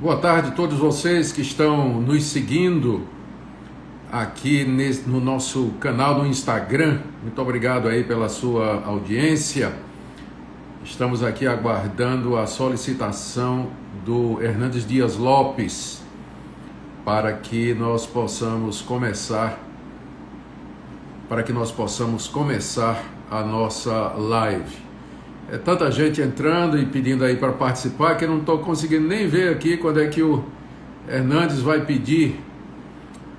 Boa tarde a todos vocês que estão nos seguindo aqui no nosso canal no Instagram. Muito obrigado aí pela sua audiência. Estamos aqui aguardando a solicitação do Hernandes Dias Lopes para que nós possamos começar para que nós possamos começar a nossa live. É tanta gente entrando e pedindo aí para participar que eu não estou conseguindo nem ver aqui quando é que o Hernandes vai pedir.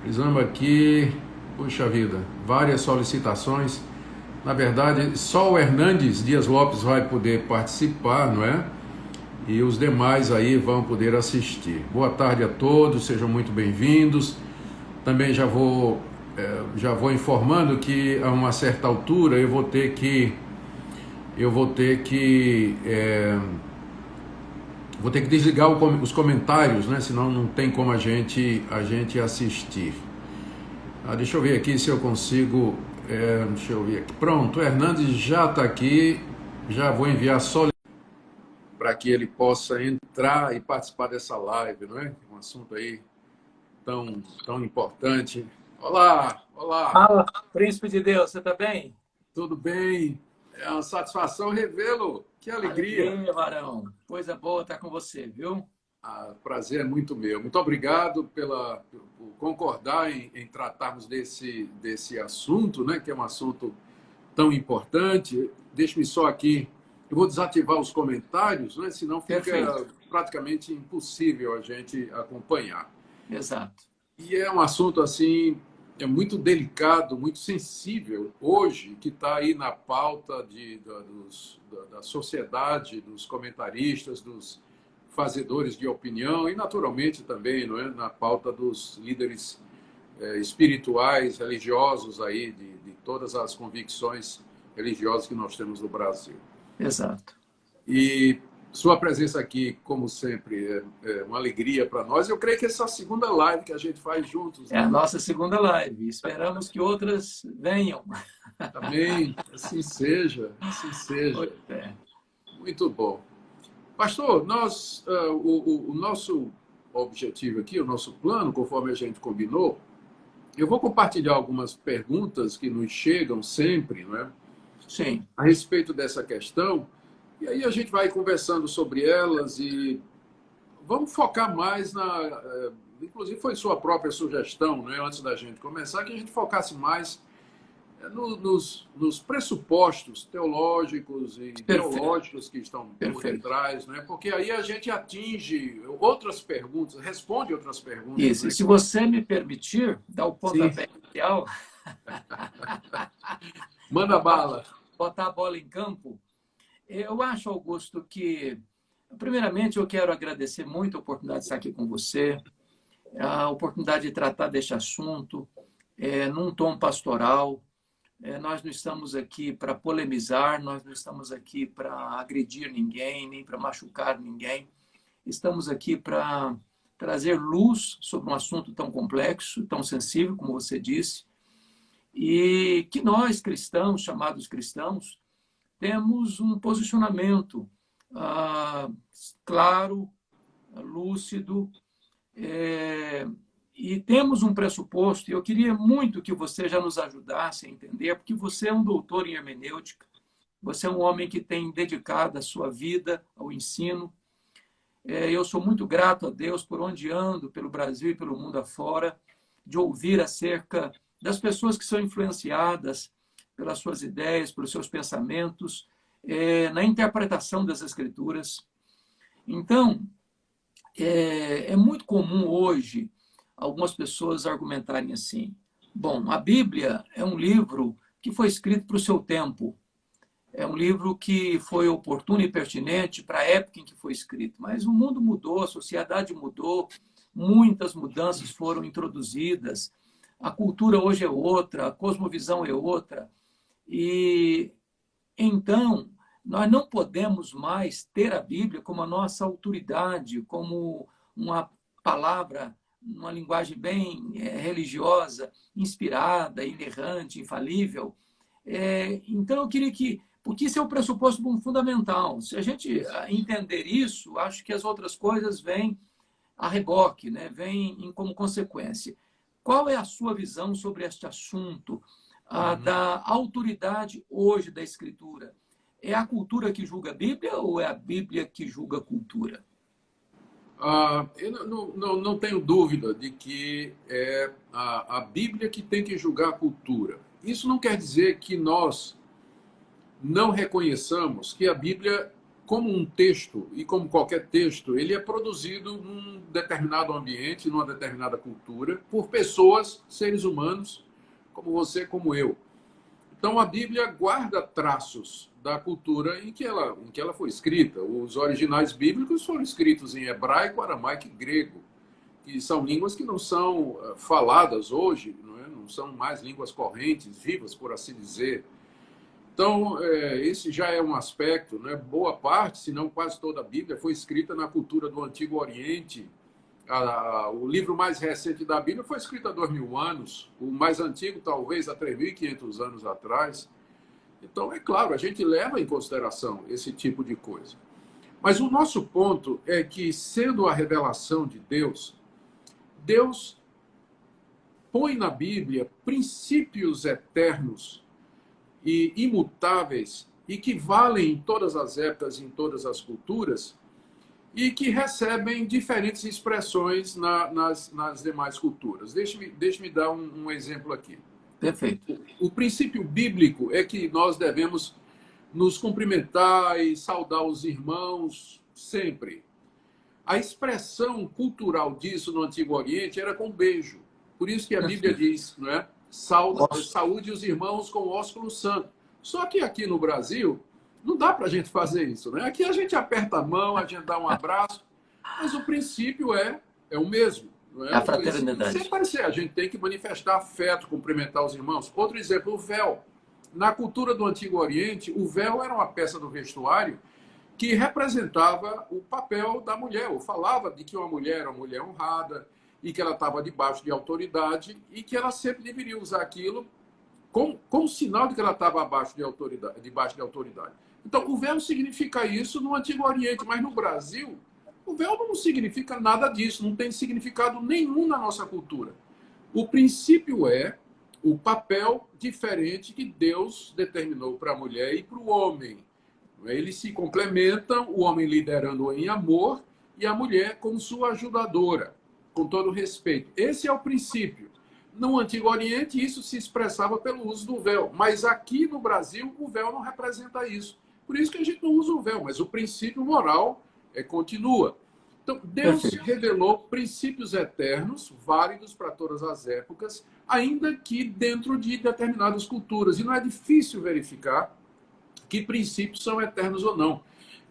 Precisamos aqui, puxa vida, várias solicitações. Na verdade, só o Hernandes Dias Lopes vai poder participar, não é? E os demais aí vão poder assistir. Boa tarde a todos, sejam muito bem-vindos. Também já vou, é, já vou informando que a uma certa altura eu vou ter que eu vou ter que é, vou ter que desligar o, os comentários, né? Senão não tem como a gente a gente assistir. Ah, deixa eu ver aqui se eu consigo. É, deixa eu ver aqui. Pronto, o Hernandes já está aqui. Já vou enviar só para que ele possa entrar e participar dessa live, não é? Um assunto aí tão tão importante. Olá, olá. Fala, príncipe de Deus, você está bem? Tudo bem. É uma satisfação revê-lo. Que alegria. Alegria, Varão. Coisa boa estar com você, viu? Ah, prazer é muito meu. Muito obrigado pela, por concordar em, em, tratarmos desse, desse assunto, né, que é um assunto tão importante. Deixe-me só aqui, eu vou desativar os comentários, né, senão fica Perfeito. praticamente impossível a gente acompanhar. Exato. E é um assunto assim é muito delicado, muito sensível hoje, que está aí na pauta de, da, dos, da, da, sociedade, dos comentaristas, dos fazedores de opinião e, naturalmente, também não é, na pauta dos líderes é, espirituais, religiosos aí, de, de todas as convicções religiosas que nós temos no Brasil. Exato. E sua presença aqui, como sempre, é, é uma alegria para nós. Eu creio que essa é a segunda live que a gente faz juntos. Né? É a nossa segunda live. Esperamos que outras venham. Amém. Assim seja. Assim seja. É. Muito bom. Pastor, nós, uh, o, o, nosso objetivo aqui, o nosso plano, conforme a gente combinou, eu vou compartilhar algumas perguntas que nos chegam sempre, não é? Sim. A respeito dessa questão. E aí a gente vai conversando sobre elas e vamos focar mais na. Eh, inclusive, foi sua própria sugestão, né, antes da gente começar, que a gente focasse mais eh, no, nos, nos, pressupostos teológicos e Perfeito. teológicos que estão por detrás, né? porque aí a gente atinge outras perguntas, responde outras perguntas. Isso, né? e se você me permitir, dar o pontapé inicial. Manda bala. Botar a bola em campo eu acho, Augusto, que, primeiramente, eu quero agradecer muito a oportunidade de estar aqui com você, a oportunidade de tratar deste assunto é, num tom pastoral. É, nós não estamos aqui para polemizar, nós não estamos aqui para agredir ninguém, nem para machucar ninguém. Estamos aqui para trazer luz sobre um assunto tão complexo, tão sensível, como você disse, e que nós, cristãos, chamados cristãos, temos um posicionamento ah, claro, lúcido, é, e temos um pressuposto, e eu queria muito que você já nos ajudasse a entender, porque você é um doutor em hermenêutica, você é um homem que tem dedicado a sua vida ao ensino. É, eu sou muito grato a Deus por onde ando, pelo Brasil e pelo mundo afora, de ouvir acerca das pessoas que são influenciadas pelas suas ideias, pelos seus pensamentos, é, na interpretação das Escrituras. Então, é, é muito comum hoje algumas pessoas argumentarem assim: bom, a Bíblia é um livro que foi escrito para o seu tempo. É um livro que foi oportuno e pertinente para a época em que foi escrito. Mas o mundo mudou, a sociedade mudou, muitas mudanças foram introduzidas. A cultura hoje é outra, a cosmovisão é outra. E então, nós não podemos mais ter a Bíblia como a nossa autoridade, como uma palavra, uma linguagem bem é, religiosa, inspirada, inerrante, infalível. É, então, eu queria que. Porque isso é o pressuposto fundamental. Se a gente ah, entender isso, acho que as outras coisas vêm a reboque, né? em, como consequência. Qual é a sua visão sobre este assunto uhum. da autoridade hoje da Escritura? É a cultura que julga a Bíblia ou é a Bíblia que julga a cultura? Ah, eu não, não, não, tenho dúvida de que é a, a Bíblia que tem que julgar a cultura. Isso não quer dizer que nós não reconheçamos que a Bíblia, como um texto, e como qualquer texto, ele é produzido num determinado ambiente, numa determinada cultura, por pessoas, seres humanos, como você, como eu. Então a Bíblia guarda traços da cultura em que ela, em que ela foi escrita. Os originais bíblicos foram escritos em hebraico, aramaico e grego, que são línguas que não são eh, faladas hoje, não, é? não são mais línguas correntes, vivas, por assim dizer. Então, é, esse já é um aspecto, né? boa parte, se não quase toda a Bíblia, foi escrita na cultura do Antigo Oriente. A, o livro mais recente da Bíblia foi escrito há dois mil anos, o mais antigo, talvez, há 3.500 anos atrás. Então, é claro, a gente leva em consideração esse tipo de coisa. Mas o nosso ponto é que, sendo a revelação de Deus, Deus põe na Bíblia princípios eternos e imutáveis e que valem em todas as épocas, em todas as culturas, e que recebem diferentes expressões na, nas, nas demais culturas. Deixe-me deixe dar um, um exemplo aqui. Perfeito. O princípio bíblico é que nós devemos nos cumprimentar e saudar os irmãos sempre. A expressão cultural disso no Antigo Oriente era com beijo. Por isso que a Bíblia diz, não é? Saúde, saúde os irmãos com ósculo santo. Só que aqui no Brasil, não dá para a gente fazer isso, né? Aqui a gente aperta a mão, a gente dá um abraço, mas o princípio é, é o mesmo. Não é? A fraternidade. Sem parecer, a gente tem que manifestar afeto, cumprimentar os irmãos. Outro exemplo, o véu. Na cultura do Antigo Oriente, o véu era uma peça do vestuário que representava o papel da mulher, ou falava de que uma mulher era uma mulher honrada e que ela estava debaixo de autoridade e que ela sempre deveria usar aquilo como, como sinal de que ela estava abaixo de autoridade, debaixo de autoridade. Então, o véu significa isso no Antigo Oriente, mas no Brasil, o véu não significa nada disso, não tem significado nenhum na nossa cultura. O princípio é o papel diferente que Deus determinou para a mulher e para o homem. Eles se complementam, o homem liderando em amor e a mulher como sua ajudadora, com todo respeito. Esse é o princípio. No Antigo Oriente, isso se expressava pelo uso do véu, mas aqui no Brasil, o véu não representa isso. Por isso que a gente não usa o véu, mas o princípio moral é, continua. Então, Deus revelou princípios eternos, válidos para todas as épocas, ainda que dentro de determinadas culturas. E não é difícil verificar que princípios são eternos ou não.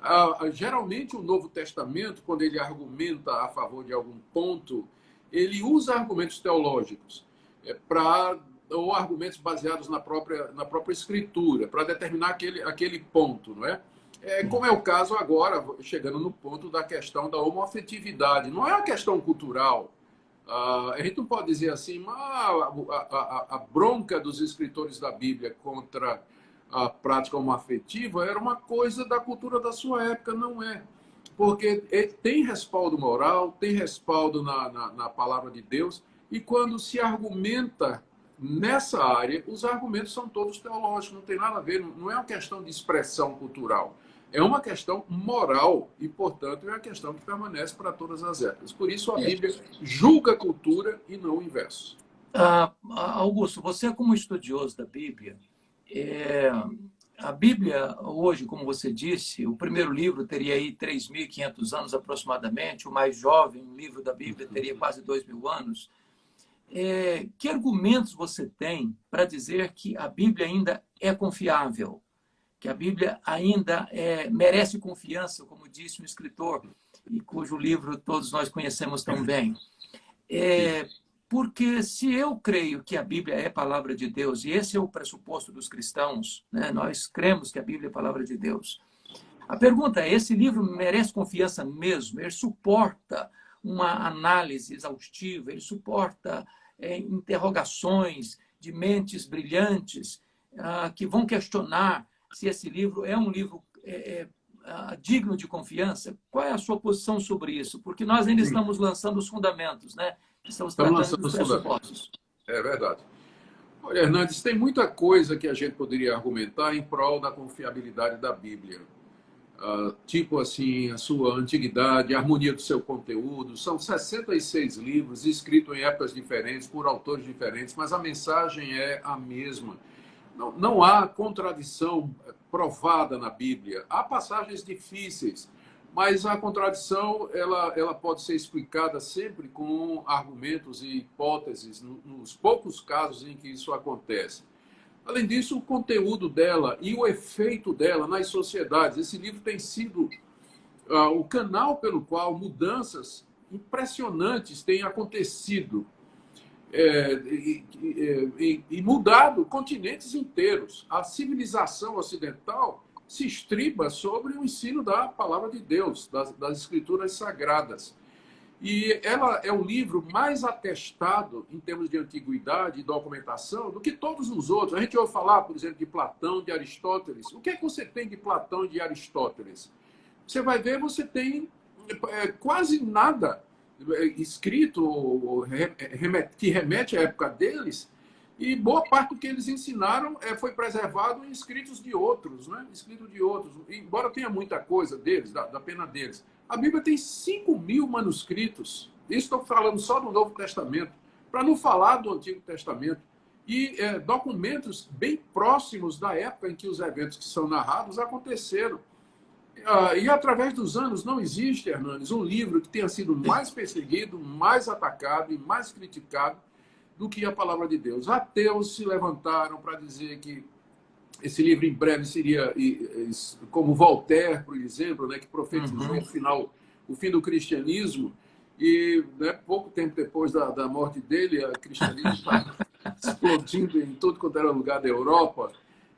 Ah, geralmente, o Novo Testamento, quando ele argumenta a favor de algum ponto, ele usa argumentos teológicos é, para ou argumentos baseados na própria, na própria escritura, para determinar aquele, aquele ponto, não é? É, como é o caso agora, chegando no ponto da questão da homoafetividade. Não é uma questão cultural. Uh, a gente não pode dizer assim, ah, a, a, a, bronca dos escritores da Bíblia contra a prática homoafetiva era uma coisa da cultura da sua época. Não é. Porque tem respaldo moral, tem respaldo na, na, na palavra de Deus, e quando se argumenta nessa área, os argumentos são todos teológicos, não tem nada a ver, não é uma questão de expressão cultural é uma questão moral e, portanto, é uma questão que permanece para todas as épocas. Por isso, a é. Bíblia julga a cultura e não o inverso. Ah, Augusto, você, como estudioso da Bíblia, é, a Bíblia, hoje, como você disse, o primeiro livro teria aí 3.500 anos aproximadamente, o mais jovem livro da Bíblia teria quase 2 mil anos. É, que argumentos você tem para dizer que a Bíblia ainda é confiável? que a Bíblia ainda é, merece confiança, como disse um escritor, e cujo livro todos nós conhecemos tão bem. É, porque se eu creio que a Bíblia é palavra de Deus, e esse é o pressuposto dos cristãos, né? nós cremos que a Bíblia é palavra de Deus. A pergunta é: esse livro merece confiança mesmo? Ele suporta uma análise exaustiva, ele suporta é, interrogações de mentes brilhantes ah, que vão questionar se esse livro é um livro é, é, uh, digno de confiança? Qual é a sua posição sobre isso? Porque nós ainda Sim. estamos lançando os fundamentos, né? Estamos, estamos tratando dos pressupostos. É verdade. Olha, Hernandes, tem muita coisa que a gente poderia argumentar em prol da confiabilidade da Bíblia. Uh, tipo assim, a sua antiguidade, a harmonia do seu conteúdo. São 66 livros escritos em épocas diferentes, por autores diferentes, mas a mensagem é a mesma. Não, não há contradição provada na Bíblia. Há passagens difíceis, mas a contradição ela, ela pode ser explicada sempre com argumentos e hipóteses, nos poucos casos em que isso acontece. Além disso, o conteúdo dela e o efeito dela nas sociedades. Esse livro tem sido uh, o canal pelo qual mudanças impressionantes têm acontecido é, e, e, e, mudado continentes inteiros. A civilização ocidental se estriba sobre o ensino da palavra de Deus, das, das escrituras sagradas. E ela é o livro mais atestado em termos de antiguidade e documentação do que todos os outros. A gente ouve falar, por exemplo, de Platão, de Aristóteles. O que é que você tem de Platão e de Aristóteles? Você vai ver, você tem é, quase nada é, escrito que remete à época deles e boa parte do que eles ensinaram é, foi preservado em escritos de outros, né? Escritos de outros. Embora tenha muita coisa deles, da, da pena deles, a Bíblia tem 5 mil manuscritos. Estou falando só do Novo Testamento, para não falar do Antigo Testamento. E é, documentos bem próximos da época em que os eventos que são narrados aconteceram. Ah, e através dos anos não existe, Hernandes, um livro que tenha sido mais perseguido, mais atacado e mais criticado do que a palavra de Deus. Ateus se levantaram para dizer que esse livro em breve seria como Voltaire, por exemplo, né, que profetizou uhum. o final, o fim do cristianismo. E né, pouco tempo depois da, da morte dele, o cristianismo está explodindo em todo quanto era lugar da Europa.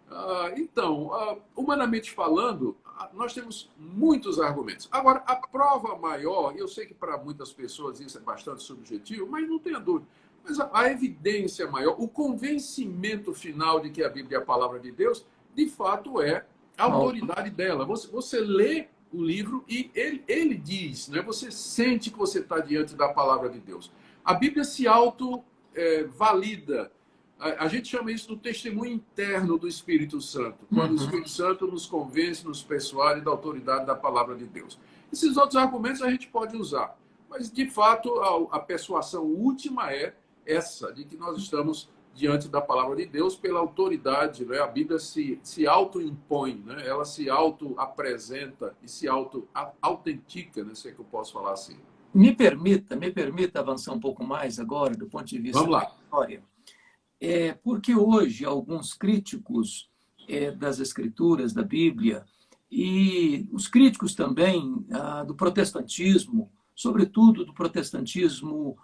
Ah, então, ah, humanamente falando, ah, nós temos muitos argumentos. Agora, a prova maior, eu sei que para muitas pessoas isso é bastante subjetivo, mas não tenha dúvida. Mas a, a evidência maior, o convencimento final de que a Bíblia é a palavra de Deus, de fato é a autoridade dela. Você, você lê o livro e ele, ele diz, né? você sente que você está diante da palavra de Deus. A Bíblia se auto-valida. É, a, a, gente chama isso do testemunho interno do Espírito Santo, quando uhum. o Espírito Santo nos convence, nos persuade da autoridade da palavra de Deus. Esses outros argumentos a gente pode usar, mas de fato a, a persuasão última é essa, de que nós estamos diante da palavra de Deus pela autoridade. Né? A Bíblia se, se auto-impõe, né? ela se auto-apresenta e se auto-autentica, né? se é que eu posso falar assim. Me permita, me permita avançar um pouco mais agora do ponto de vista Vamos lá. da história. É, porque hoje alguns críticos é, das escrituras, da Bíblia, e os críticos também ah, do protestantismo, sobretudo do protestantismo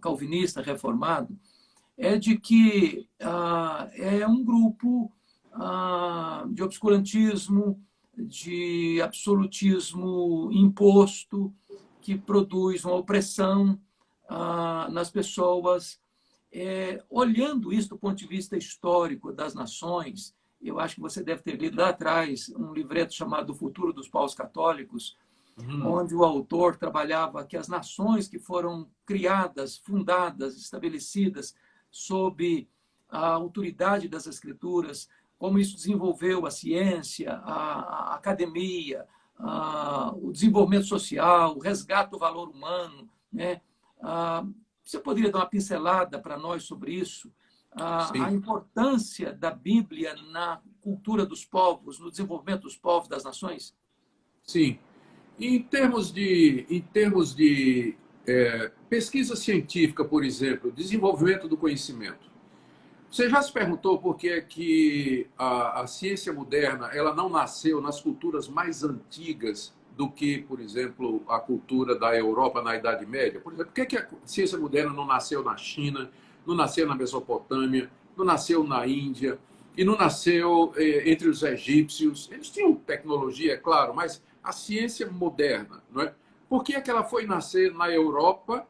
calvinista reformado é de que ah, é um grupo ah, de obscurantismo, de absolutismo imposto, que produz uma opressão nas pessoas. É, olhando isso do ponto de vista histórico das nações, eu acho que você deve ter lido lá atrás um livreto chamado O Futuro dos Paus Católicos, uhum. onde o autor trabalhava que as nações que foram criadas, fundadas, estabelecidas sob a autoridade das escrituras, como isso desenvolveu a ciência, a, a academia, a, o desenvolvimento social, o resgate do valor humano. Né? A, você poderia dar uma pincelada para nós sobre isso? A, a, importância da Bíblia na cultura dos povos, no desenvolvimento dos povos, das nações? Sim. Em termos de, em termos de é, pesquisa científica, por exemplo, desenvolvimento do conhecimento, você já se perguntou por que, é que a, a, ciência moderna ela não nasceu nas culturas mais antigas do que, por exemplo, a cultura da Europa na Idade Média? Por exemplo, por que, que a ciência moderna não nasceu na China, não nasceu na Mesopotâmia, não nasceu na Índia e não nasceu eh, entre os egípcios? Eles tinham tecnologia, é claro, mas a ciência moderna, não é? Por que, é que ela foi nascer na Europa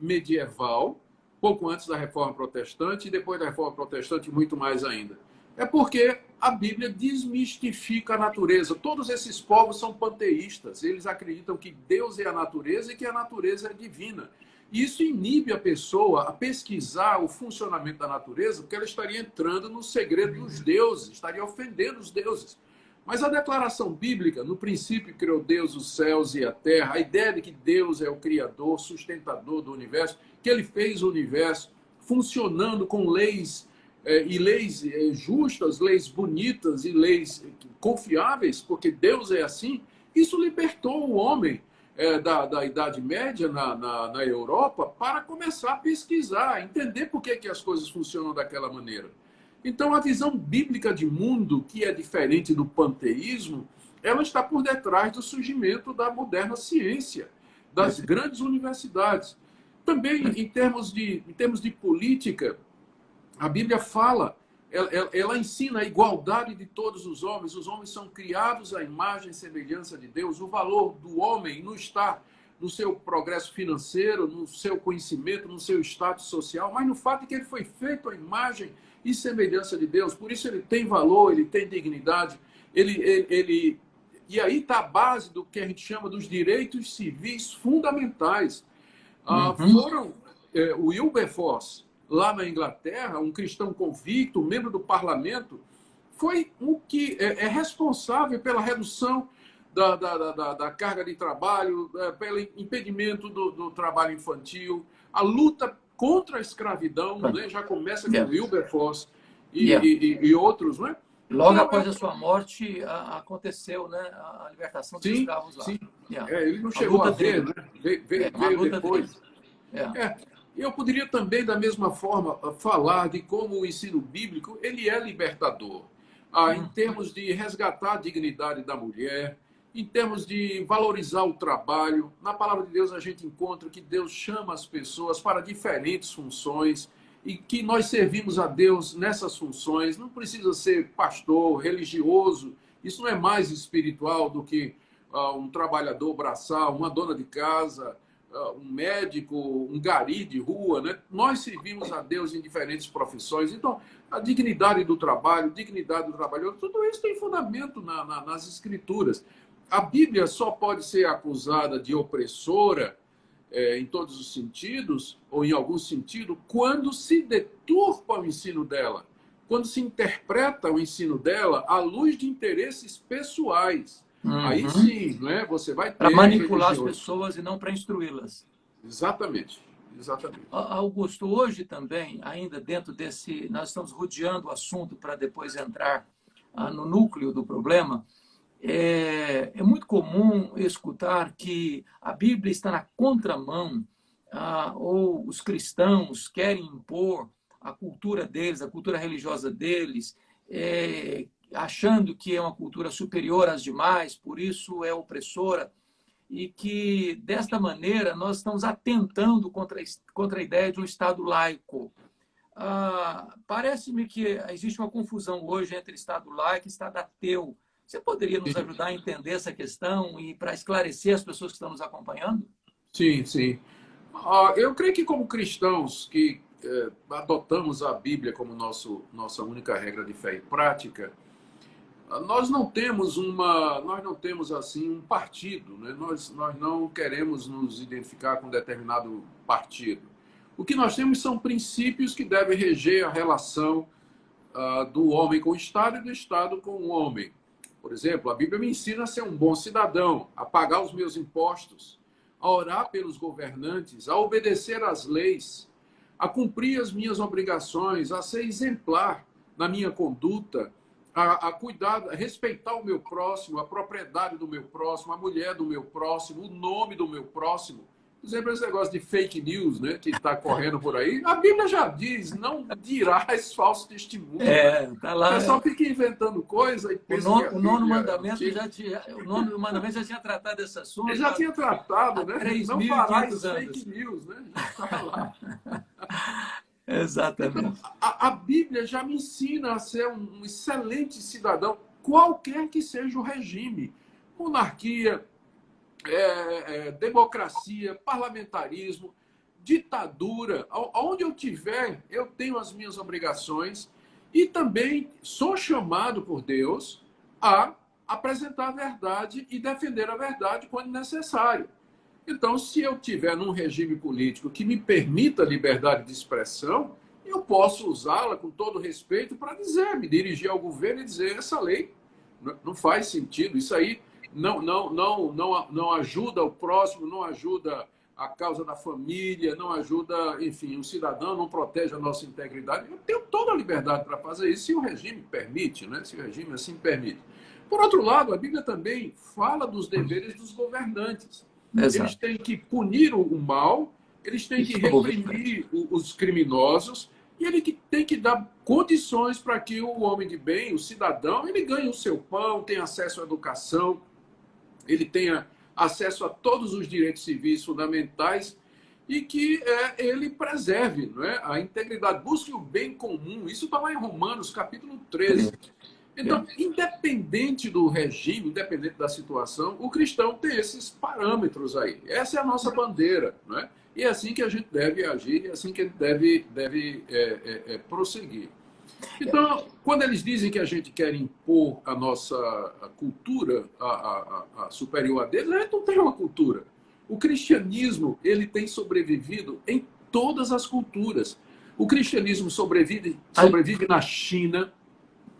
medieval, pouco antes da Reforma Protestante e depois da Reforma Protestante muito mais ainda? É porque a Bíblia desmistifica a natureza. Todos esses povos são panteístas. Eles acreditam que Deus é a natureza e que a natureza é divina. E isso inibe a pessoa a pesquisar o funcionamento da natureza, porque ela estaria entrando no segredo dos deuses, estaria ofendendo os deuses. Mas a declaração bíblica, no princípio criou Deus os céus e a terra, a ideia de que Deus é o criador, sustentador do universo, que ele fez o universo funcionando com leis é, e leis é, justas, leis bonitas e leis confiáveis, porque Deus é assim, isso libertou o homem é, da, da Idade Média na, na, na, Europa para começar a pesquisar, entender por que, que as coisas funcionam daquela maneira. Então, a visão bíblica de mundo, que é diferente do panteísmo, ela está por detrás do surgimento da moderna ciência, das grandes universidades. Também, em termos de, em termos de política, a Bíblia fala, ela, ela, ensina a igualdade de todos os homens. Os homens são criados à imagem e semelhança de Deus. O valor do homem não está no seu progresso financeiro, no seu conhecimento, no seu status social, mas no fato de que ele foi feito à imagem e semelhança de Deus. Por isso ele tem valor, ele tem dignidade. Ele, ele, ele... E aí está a base do que a gente chama dos direitos civis fundamentais. Ah, uhum. Foram é, o Wilberforce, lá na Inglaterra, um cristão convicto, membro do parlamento, foi o que é, é responsável pela redução da, da, da, da, carga de trabalho, é, pelo impedimento do, do, trabalho infantil, a luta contra a escravidão, né? já começa com yeah. Wilberforce e, yeah. e, e, e, outros, né? Logo após a sua morte, a, aconteceu né, a libertação dos sim, escravos lá. Sim. Yeah. É, ele não chegou a ver, né? veio, veio, é, veio depois. É. Eu poderia também, da mesma forma, falar de como o ensino bíblico ele é libertador, ah, em termos de resgatar a dignidade da mulher, em termos de valorizar o trabalho. Na palavra de Deus a gente encontra que Deus chama as pessoas para diferentes funções e que nós servimos a Deus nessas funções. Não precisa ser pastor, religioso. Isso não é mais espiritual do que uh, um trabalhador braçal, uma dona de casa, uh, um médico, um gari de rua. Né? Nós servimos a Deus em diferentes profissões. Então, a dignidade do trabalho, dignidade do trabalhador, tudo isso tem fundamento na, na, nas escrituras a Bíblia só pode ser acusada de opressora é, em todos os sentidos, ou em algum sentido, quando se deturpa o ensino dela, quando se interpreta o ensino dela à luz de interesses pessoais. Uhum. Aí sim, né, você vai ter. Para manipular as pessoas e não para instruí-las. Exatamente. Exatamente. Augusto, hoje também, ainda dentro desse. Nós estamos rodeando o assunto para depois entrar ah, no núcleo do problema é, é muito comum escutar que a Bíblia está na contramão, ah, ou os cristãos querem impor a cultura deles, a cultura religiosa deles, é, achando que é uma cultura superior às demais, por isso é opressora, e que desta maneira nós estamos atentando contra, contra a ideia de um Estado laico. Ah, Parece-me que existe uma confusão hoje entre Estado laico e Estado ateu. Você poderia nos ajudar a entender essa questão e para esclarecer as pessoas que estão nos acompanhando? Sim, sim. Uh, eu creio que como cristãos que uh, adotamos a Bíblia como nosso, nossa única regra de fé e prática, uh, nós não temos uma, nós não temos assim um partido, né? nós, nós não queremos nos identificar com determinado partido. O que nós temos são princípios que devem reger a relação ah, do homem com o Estado e do Estado com o homem. Por exemplo, a Bíblia me ensina a ser um bom cidadão, a pagar os meus impostos, a orar pelos governantes, a obedecer às leis, a cumprir as minhas obrigações, a ser exemplar na minha conduta, a, a, cuidar, a respeitar o meu próximo, a propriedade do meu próximo, a mulher do meu próximo, o nome do meu próximo. Por exemplo, esse negócio de fake news, né, que está correndo por aí, a Bíblia já diz, não dirás falso testemunho. É, tá lá. O pessoal fica inventando coisa e pensa o, nono, o nono mandamento já tinha, o nono mandamento já tinha tratado desse assunto. Ele já tinha tratado, né? Não farás fake news, né? Tá lá. Exatamente. Então, a, a, Bíblia já me ensina a ser um, um excelente cidadão, qualquer que seja o regime. Monarquia, é, é, democracia, parlamentarismo, ditadura, aonde eu tiver, eu tenho as minhas obrigações e também sou chamado por Deus a apresentar a verdade e defender a verdade quando necessário. Então, se eu tiver num regime político que me permita liberdade de expressão, eu posso usá-la com todo respeito para dizer, me dirigir ao governo e dizer essa lei não faz sentido, isso aí não, não, não, não, não ajuda o próximo, não ajuda a causa da família, não ajuda, enfim, o cidadão, não protege a nossa integridade. Eu tenho toda a liberdade para fazer isso se o regime permite, né? se o regime assim permite. Por outro lado, a Bíblia também fala dos deveres dos governantes. Exato. Eles têm que punir o mal, eles têm que reprimir os criminosos e ele tem que dar condições para que o homem de bem, o cidadão, ele ganhe o seu pão, tenha acesso à educação, ele tenha acesso a todos os direitos civis fundamentais e que é, ele preserve não é? a integridade, busque o bem comum. Isso está lá em Romanos, capítulo 13. Então, independente do regime, independente da situação, o cristão tem esses parâmetros aí. Essa é a nossa bandeira, não é? E é assim que a gente deve agir, é assim que a gente deve, deve é, é, é, prosseguir. Então, quando eles dizem que a gente quer impor a nossa cultura a, a, a superior a deles, a gente não tem uma cultura. O cristianismo ele tem sobrevivido em todas as culturas. O cristianismo sobrevive, sobrevive na China,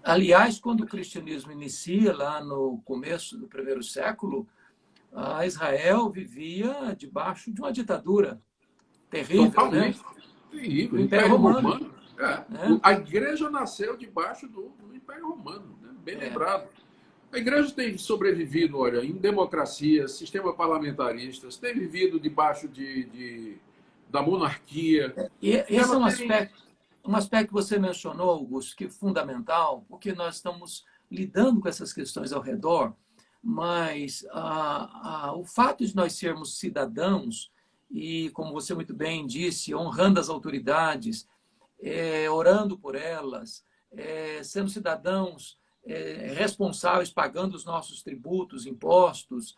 Aliás, quando o cristianismo inicia, lá no começo do primeiro século, a Israel vivia debaixo de uma ditadura terrível, Totalmente. né? Terrível. O Império, Romano. Romano. É. É. A igreja nasceu debaixo do, do Império Romano, né? bem é. lembrado. A igreja tem sobrevivido, olha, em democracia, sistema parlamentaristas, tem vivido debaixo de, de da monarquia. E esse é um tem... aspecto um aspecto que você mencionou, Augusto, que é fundamental, porque nós estamos lidando com essas questões ao redor, mas o fato de nós sermos cidadãos e, como você muito bem disse, honrando as autoridades, é, orando por elas, é, sendo cidadãos é, responsáveis, pagando os nossos tributos, impostos,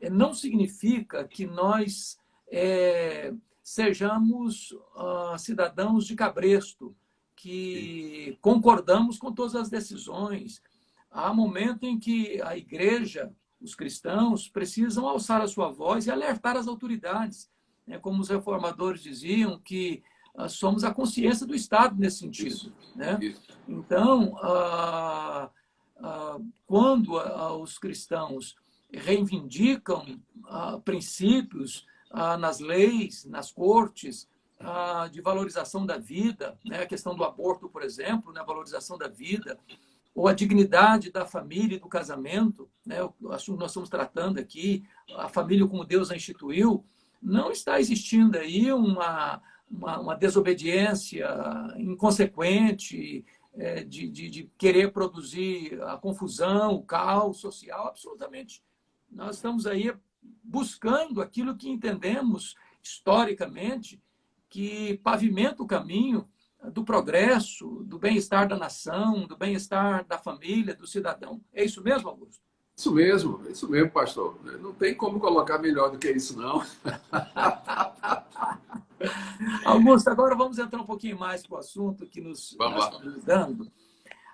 é, não significa que nós é, sejamos uh, cidadãos de cabresto, que Sim. concordamos com todas as decisões. Há momento em que a igreja, os cristãos, precisam alçar a sua voz e alertar as autoridades. Né? Como os reformadores diziam, que somos a consciência do Estado nesse sentido. Isso. Né? Isso. Então, uh, quando os cristãos reivindicam princípios ah, nas leis, nas cortes, ah, de valorização da vida, né? a questão do aborto, por exemplo, né? a valorização da vida, ou a dignidade da família e do casamento, né? o assunto que nós estamos tratando aqui, a família como Deus a instituiu, não está existindo aí uma, uma, uma desobediência inconsequente, é, de, de, de, querer produzir a confusão, o caos social, absolutamente. Nós estamos aí buscando aquilo que entendemos historicamente que pavimenta o caminho do progresso, do bem-estar da nação, do bem-estar da família, do cidadão. É isso mesmo, Augusto? Isso mesmo, isso mesmo, pastor. Não tem como colocar melhor do que isso, não. Augusto, agora vamos entrar um pouquinho mais para o assunto que nos está dando.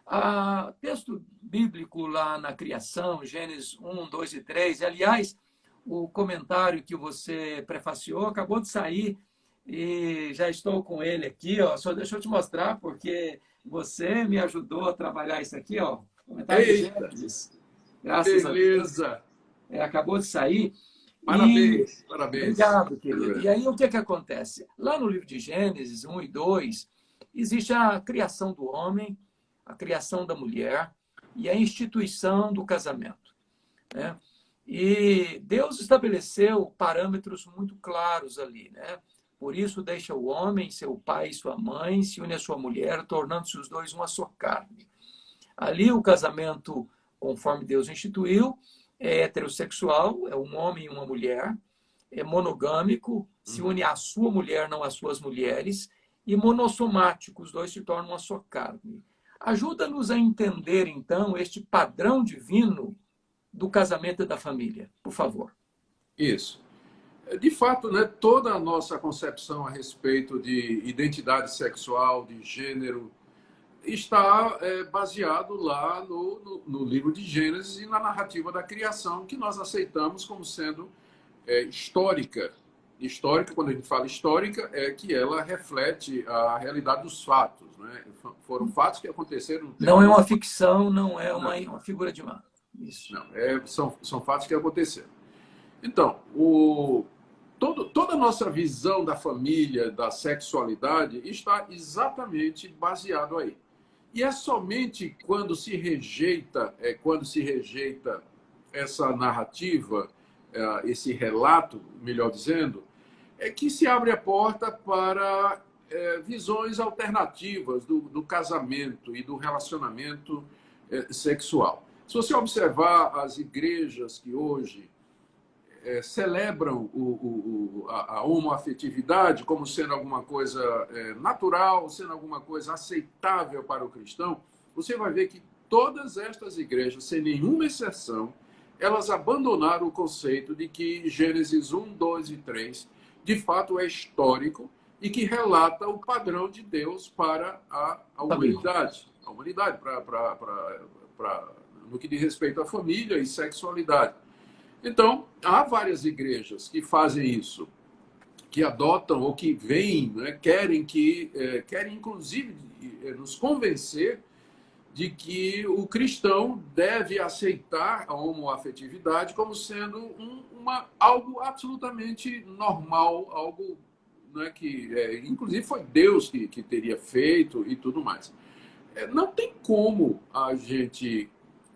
Ah, texto bíblico lá na criação, Gênesis 1, 2 e 3. Aliás, o comentário que você prefaciou acabou de sair e já estou com ele aqui, ó. Só deixa eu te mostrar porque você me ajudou a trabalhar isso aqui, ó. Comentário Eita. de Gênesis. Graças Beleza. a Deus. É, acabou de sair. Parabéns, e... parabéns. Obrigado, querido. E aí o que, que acontece? Lá no livro de Gênesis 1 e 2, existe a criação do homem, a criação da mulher e a instituição do casamento. Né? E Deus estabeleceu parâmetros muito claros ali, né? Por isso deixa o homem, seu pai e sua mãe, se une à sua mulher, tornando-se os dois uma só carne. Ali o casamento, conforme Deus instituiu, é heterossexual, é um homem e uma mulher, é monogâmico, se uhum. une à sua mulher, não às suas mulheres, e monossomático, os dois se tornam uma só carne. Ajuda-nos a entender, então, este padrão divino do casamento e da família, por favor. Isso. De fato, né, toda a nossa concepção a respeito de identidade sexual, de gênero, está é, baseado lá no, no, no, livro de Gênesis e na narrativa da criação, que nós aceitamos como sendo é, histórica. Histórica, quando a gente fala histórica, é que ela reflete a realidade dos fatos. Né? Foram fatos que aconteceram. Não é uma ficção, não é uma, uma figura de mar. Isso. Não, é, são, são fatos que aconteceram. Então, o, todo, toda a nossa visão da família, da sexualidade, está exatamente baseado aí. E é somente quando se rejeita, é quando se rejeita essa narrativa, é, esse relato, melhor dizendo, é que se abre a porta para é, visões alternativas do, do, casamento e do relacionamento é, sexual. Se você observar as igrejas que hoje é, celebram o, o, a, a homoafetividade como sendo alguma coisa é, natural, sendo alguma coisa aceitável para o cristão, você vai ver que todas estas igrejas, sem nenhuma exceção, elas abandonaram o conceito de que Gênesis 1, 2 e 3 de fato é histórico e que relata o padrão de Deus para a, a humanidade. A humanidade, pra, pra, pra, no que diz respeito à família e sexualidade. Então, há várias igrejas que fazem isso, que adotam ou que vêm, né, querem que, é, querem inclusive é, nos convencer de que o cristão deve aceitar a homoafetividade como sendo um, uma, algo absolutamente normal, algo né, que, é, inclusive, foi Deus que, que teria feito e tudo mais. É, não tem como a gente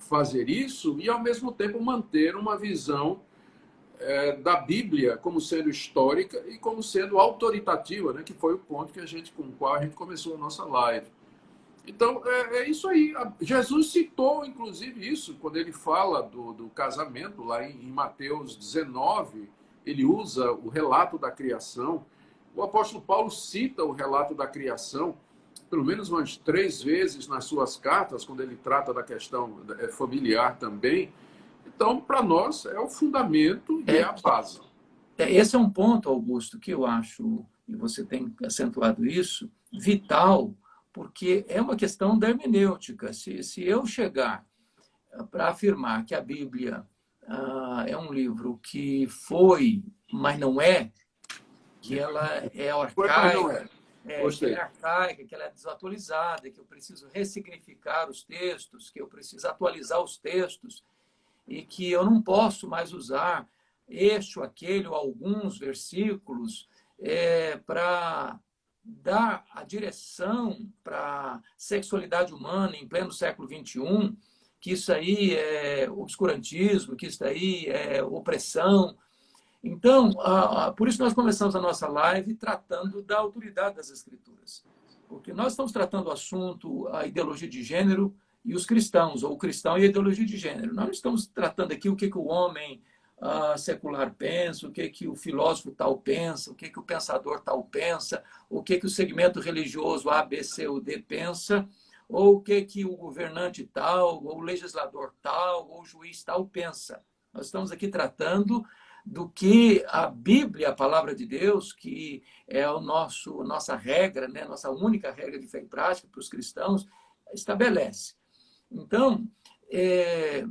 fazer isso e, ao mesmo tempo, manter uma visão é, da Bíblia como sendo histórica e como sendo autoritativa, né, que foi o ponto que a gente, com o qual a gente começou a nossa live. Então, é, é isso aí. Jesus citou, inclusive, isso quando ele fala do, do casamento, lá em, em Mateus 19, ele usa o relato da criação. O apóstolo Paulo cita o relato da criação pelo menos umas três vezes nas suas cartas, quando ele trata da questão é, familiar também. Então, para nós, é o fundamento e é, é a base. É, esse é um ponto, Augusto, que eu acho, e você tem acentuado isso, vital, porque é uma questão da hermenêutica. Se, se eu chegar para afirmar que a Bíblia ah, é um livro que foi, mas não é, que ela é arcaica, é, que ela é arcaica, que ela é desatualizada, que eu preciso ressignificar os textos, que eu preciso atualizar os textos e que eu não posso mais usar este ou aquele ou alguns versículos é, para dar a direção para a sexualidade humana em pleno século XXI, que isso aí é obscurantismo, que isso aí é opressão, então, por isso nós começamos a nossa live tratando da autoridade das Escrituras. Porque nós estamos tratando o assunto, a ideologia de gênero e os cristãos, ou o cristão e a ideologia de gênero. Nós não estamos tratando aqui o que, que o homem uh, secular pensa, o que, que o filósofo tal pensa, o que, que o pensador tal pensa, o que, que o segmento religioso A, B, C ou D pensa, ou o que, que o governante tal, ou o legislador tal, ou o juiz tal pensa. Nós estamos aqui tratando do que a Bíblia, a palavra de Deus, que é o nosso nossa regra, né, nossa única regra de fé e prática para os cristãos, estabelece. Então, é,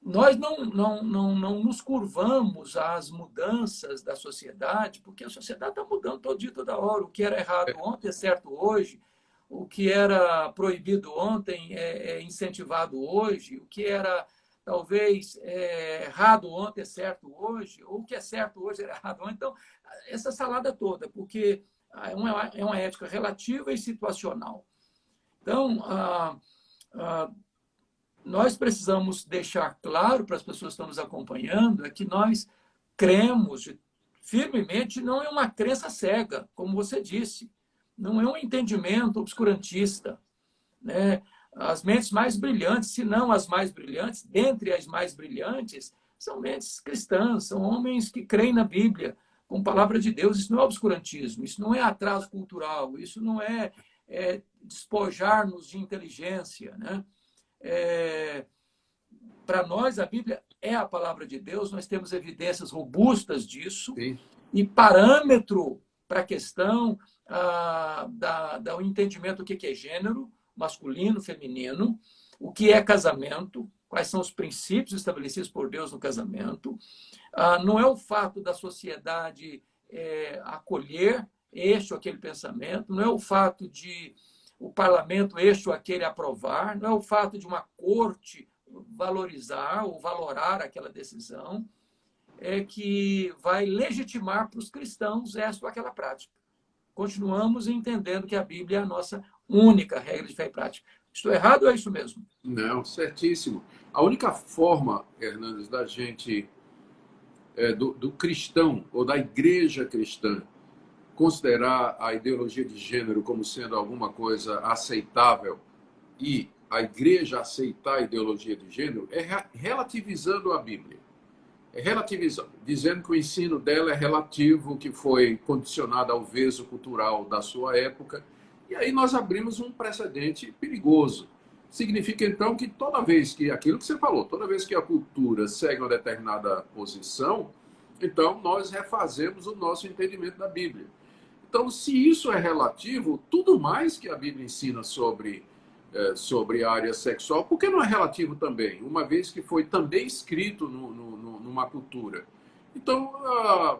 nós não, não, não, não nos curvamos às mudanças da sociedade, porque a sociedade está mudando todo dia, toda hora. O que era errado é. ontem é certo hoje, o que era proibido ontem é, é incentivado hoje, o que era talvez é, errado ontem é certo hoje, ou o que é certo hoje é errado ontem. Então, essa salada toda, porque é uma, é uma ética relativa e situacional. Então, ah, ah, nós precisamos deixar claro para as pessoas que estão nos acompanhando é que nós cremos firmemente, não é uma crença cega, como você disse, não é um entendimento obscurantista. Né? As mentes mais brilhantes, se não as mais brilhantes, dentre as mais brilhantes, são mentes cristãs, são homens que creem na Bíblia, com a palavra de Deus. Isso não é obscurantismo, isso não é atraso cultural, isso não é, é despojar-nos de inteligência. Né? É, Para nós, a Bíblia é a palavra de Deus, nós temos evidências robustas disso, Sim. e parâmetro para a questão ah, da, do entendimento do que é gênero, masculino, feminino, o que é casamento, quais são os princípios estabelecidos por Deus no casamento. Ah, não é o fato da sociedade é, acolher este ou aquele pensamento, não é o fato de o parlamento este ou aquele aprovar, não é o fato de uma corte valorizar ou valorar aquela decisão, é que vai legitimar para os cristãos esta ou aquela prática. Continuamos entendendo que a Bíblia é a nossa única regra de fé e prática. Estou errado ou é isso mesmo? Não, certíssimo. A única forma, Hernandes, da gente, é, do, do cristão ou da igreja cristã, considerar a ideologia de gênero como sendo alguma coisa aceitável e a igreja aceitar a ideologia de gênero é relativizando a Bíblia. É relativizando, dizendo que o ensino dela é relativo, que foi condicionado ao veso cultural da sua época. E aí nós abrimos um precedente perigoso. Significa então que toda vez que aquilo que você falou, toda vez que a cultura segue uma determinada posição, então nós refazemos o nosso entendimento da Bíblia. Então, se isso é relativo, tudo mais que a Bíblia ensina sobre, é, sobre a área sexual, por que não é relativo também? Uma vez que foi também escrito no, no, numa cultura. Então, uh,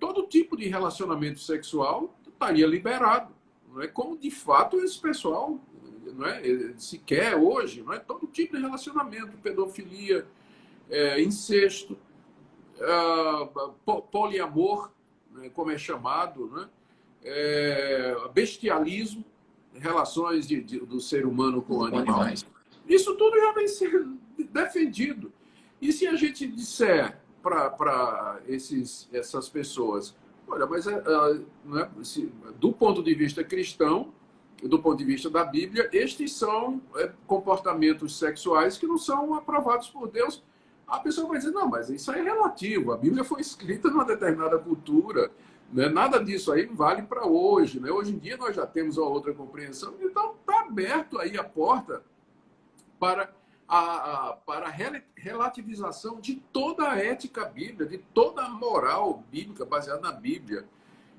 todo tipo de relacionamento sexual estaria liberado. Não é como de fato esse pessoal não é, se quer hoje, não é todo tipo de relacionamento, pedofilia, é, incesto, uh, poliamor, né, como é chamado, né? é, bestialismo, relações de, de, do ser humano com, animais. Isso tudo já vem sendo defendido. E se a gente disser para essas pessoas, olha, mas é, é, né, do ponto de vista cristão, do ponto de vista da Bíblia, estes são é, comportamentos sexuais que não são aprovados por Deus. A pessoa vai dizer, não, mas isso aí é relativo. A Bíblia foi escrita numa determinada cultura. Né? Nada disso aí vale para hoje. Né? Hoje em dia nós já temos uma outra compreensão, então está aberto aí a porta para a, a, para a relativização de toda a ética bíblica, de toda a moral bíblica baseada na Bíblia.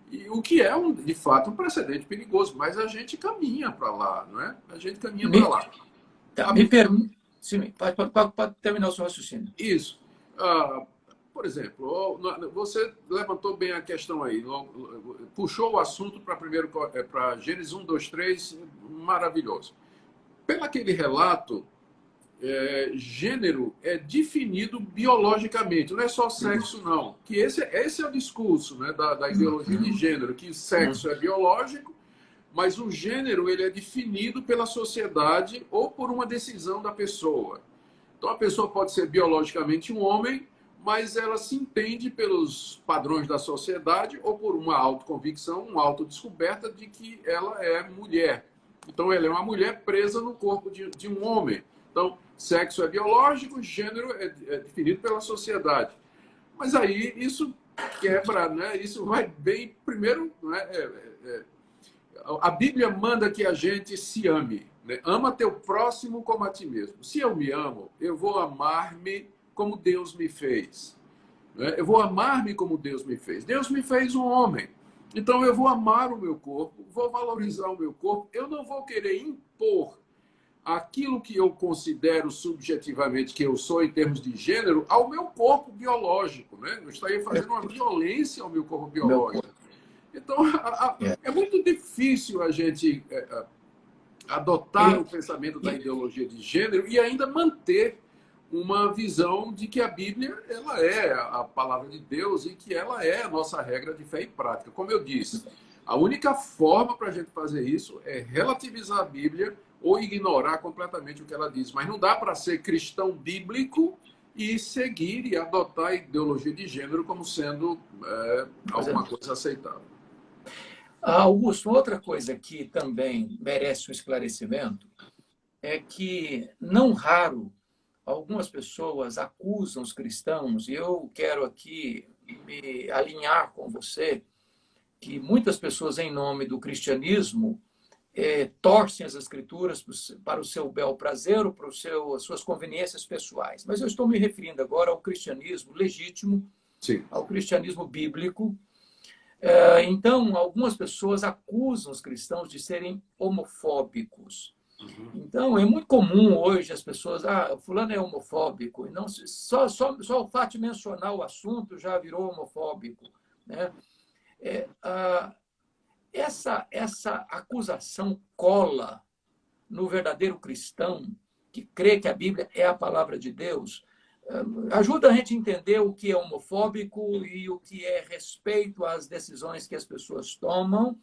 E o que é, um, de fato, um precedente perigoso, mas a gente caminha para lá, não é? A gente caminha para lá. Tá, me permite. Sim, pode, pode, pode, terminar o seu raciocínio. Isso. Ah, por exemplo, você levantou bem a questão aí, puxou o assunto para primeiro é, para Gênesis 1, 2, 3, maravilhoso. Pelo aquele relato, é, gênero é definido biologicamente, não é só sexo, não. Que esse, esse é o discurso né, da, da ideologia de gênero, que sexo é biológico, mas o gênero ele é definido pela sociedade ou por uma decisão da pessoa. Então a pessoa pode ser biologicamente um homem, mas ela se entende pelos padrões da sociedade ou por uma autoconvicção, uma autodescoberta de que ela é mulher. Então, ela é uma mulher presa no corpo de, de um homem. Então, sexo é biológico, gênero é, é definido pela sociedade. Mas aí isso quebra, né? Isso vai bem. Primeiro, né? É, é, a Bíblia manda que a gente se ame. Né? Ama teu próximo como a ti mesmo. Se eu me amo, eu vou amar-me como Deus me fez. Né? Eu vou amar-me como Deus me fez. Deus me fez um homem. Então eu vou amar o meu corpo, vou valorizar o meu corpo. Eu não vou querer impor aquilo que eu considero subjetivamente que eu sou em termos de gênero ao meu corpo biológico. Né? Eu estaria fazendo uma violência ao meu corpo biológico. Então, a, a, é. é muito difícil a gente é, adotar o pensamento da ideologia de gênero e ainda manter uma visão de que a Bíblia ela é a palavra de Deus e que ela é a nossa regra de fé e prática. Como eu disse, a única forma para a gente fazer isso é relativizar a Bíblia ou ignorar completamente o que ela diz. Mas não dá para ser cristão bíblico e seguir e adotar a ideologia de gênero como sendo é, alguma coisa aceitável. Augusto, outra coisa que também merece um esclarecimento é que, não raro, algumas pessoas acusam os cristãos, e eu quero aqui me alinhar com você, que muitas pessoas, em nome do cristianismo, é, torcem as escrituras para o seu bel prazer ou para o seu, as suas conveniências pessoais. Mas eu estou me referindo agora ao cristianismo legítimo, Sim. ao cristianismo bíblico. É, então, algumas pessoas acusam os cristãos de serem homofóbicos. Uhum. Então, é muito comum hoje as pessoas, ah, fulano é homofóbico, e não só, só, só o fato de mencionar o assunto já virou homofóbico. Né? É, ah, essa, essa acusação cola no verdadeiro cristão que crê que a Bíblia é a palavra de Deus, ah, ajuda a gente a entender o que é homofóbico e o que é respeito às decisões que as pessoas tomam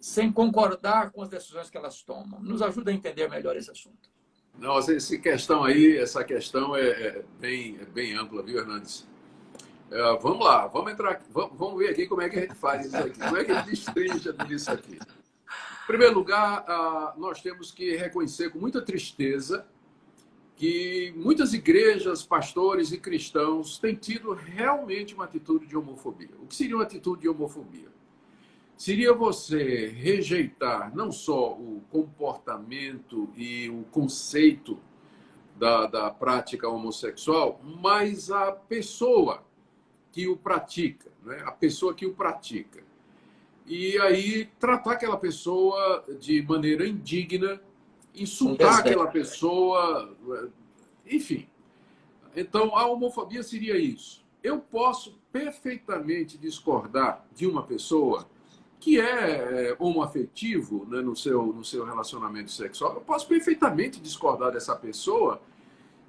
sem concordar com as decisões que elas tomam. Nos ajuda a entender melhor esse assunto. Não, essa questão aí, essa questão é, é bem, é bem ampla, viu, Hernandes? É, vamos lá, vamos entrar, vamos, vamos, ver aqui como é que a gente faz isso aqui, como é que a gente destrincha tudo isso aqui. Em primeiro lugar, ah, nós temos que reconhecer com muita tristeza que muitas igrejas, pastores e cristãos têm tido realmente uma atitude de homofobia. O que seria uma atitude de homofobia? seria você rejeitar não só o comportamento e o conceito da, da prática homossexual, mas a pessoa que o pratica, né? a pessoa que o pratica. E aí tratar aquela pessoa de maneira indigna, insultar aquela pessoa, enfim. Então, a homofobia seria isso. Eu posso perfeitamente discordar de uma pessoa que é, é homoafetivo né, no, seu, no seu relacionamento sexual, eu posso perfeitamente discordar dessa pessoa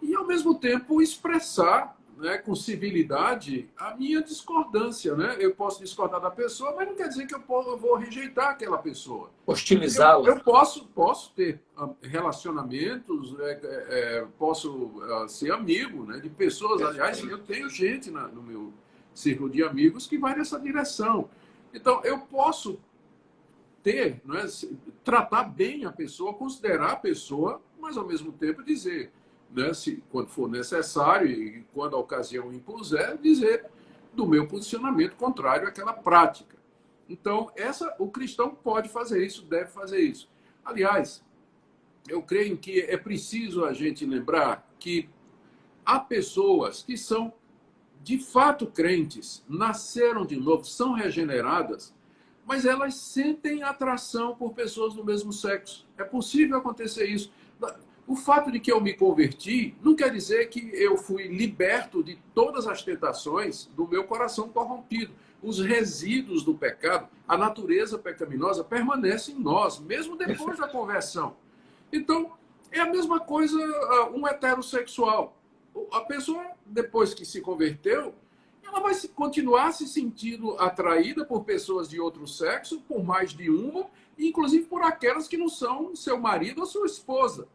e, ao mesmo tempo, expressar né, com civilidade a minha discordância. Né? Eu posso discordar da pessoa, mas não quer dizer que eu, vou rejeitar aquela pessoa. Hostilizá-la. Eu, eu, posso, posso ter ah, relacionamentos, é, é, posso uh, ser amigo né, de pessoas. Aliás, eu tenho gente na, no meu círculo de amigos que vai nessa direção. Então, eu posso ter, é, tratar bem a pessoa, considerar a pessoa, mas ao mesmo tempo dizer, né, se, quando for necessário e quando a ocasião impuser, dizer do meu posicionamento contrário àquela prática. Então, essa, o cristão pode fazer isso, deve fazer isso. Aliás, eu creio que é preciso a gente lembrar que há pessoas que são de fato crentes, nasceram de novo, são regeneradas, mas elas sentem atração por pessoas do mesmo sexo. É possível acontecer isso. O fato de que eu me converti não quer dizer que eu fui liberto de todas as tentações do meu coração corrompido. Os resíduos do pecado, a natureza pecaminosa permanece em nós, mesmo depois da conversão. Então, é a mesma coisa ah, um heterossexual a pessoa, depois que se converteu, ela vai continuar se sentindo atraída por pessoas de outro sexo, por mais de uma, inclusive por aquelas que não são seu marido ou sua esposa.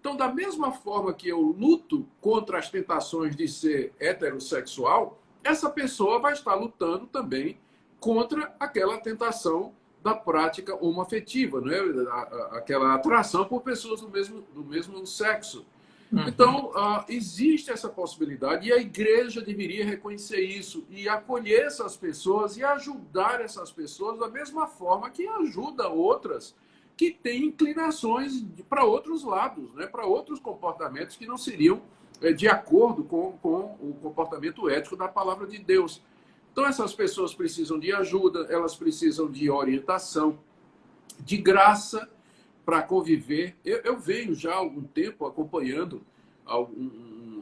Então, da mesma forma que eu luto contra as tentações de ser heterossexual, essa pessoa vai estar lutando também contra aquela tentação da prática homoafetiva, não é? aquela atração por pessoas do mesmo, do mesmo sexo. Uhum. Então, uh, existe essa possibilidade e a igreja deveria reconhecer isso e acolher essas pessoas e ajudar essas pessoas da mesma forma que ajuda outras que têm inclinações para outros lados, né? para outros comportamentos que não seriam é, de acordo com, com o comportamento ético da palavra de Deus. Então, essas pessoas precisam de ajuda, elas precisam de orientação, de graça para conviver. Eu, eu, venho já há algum tempo acompanhando algum,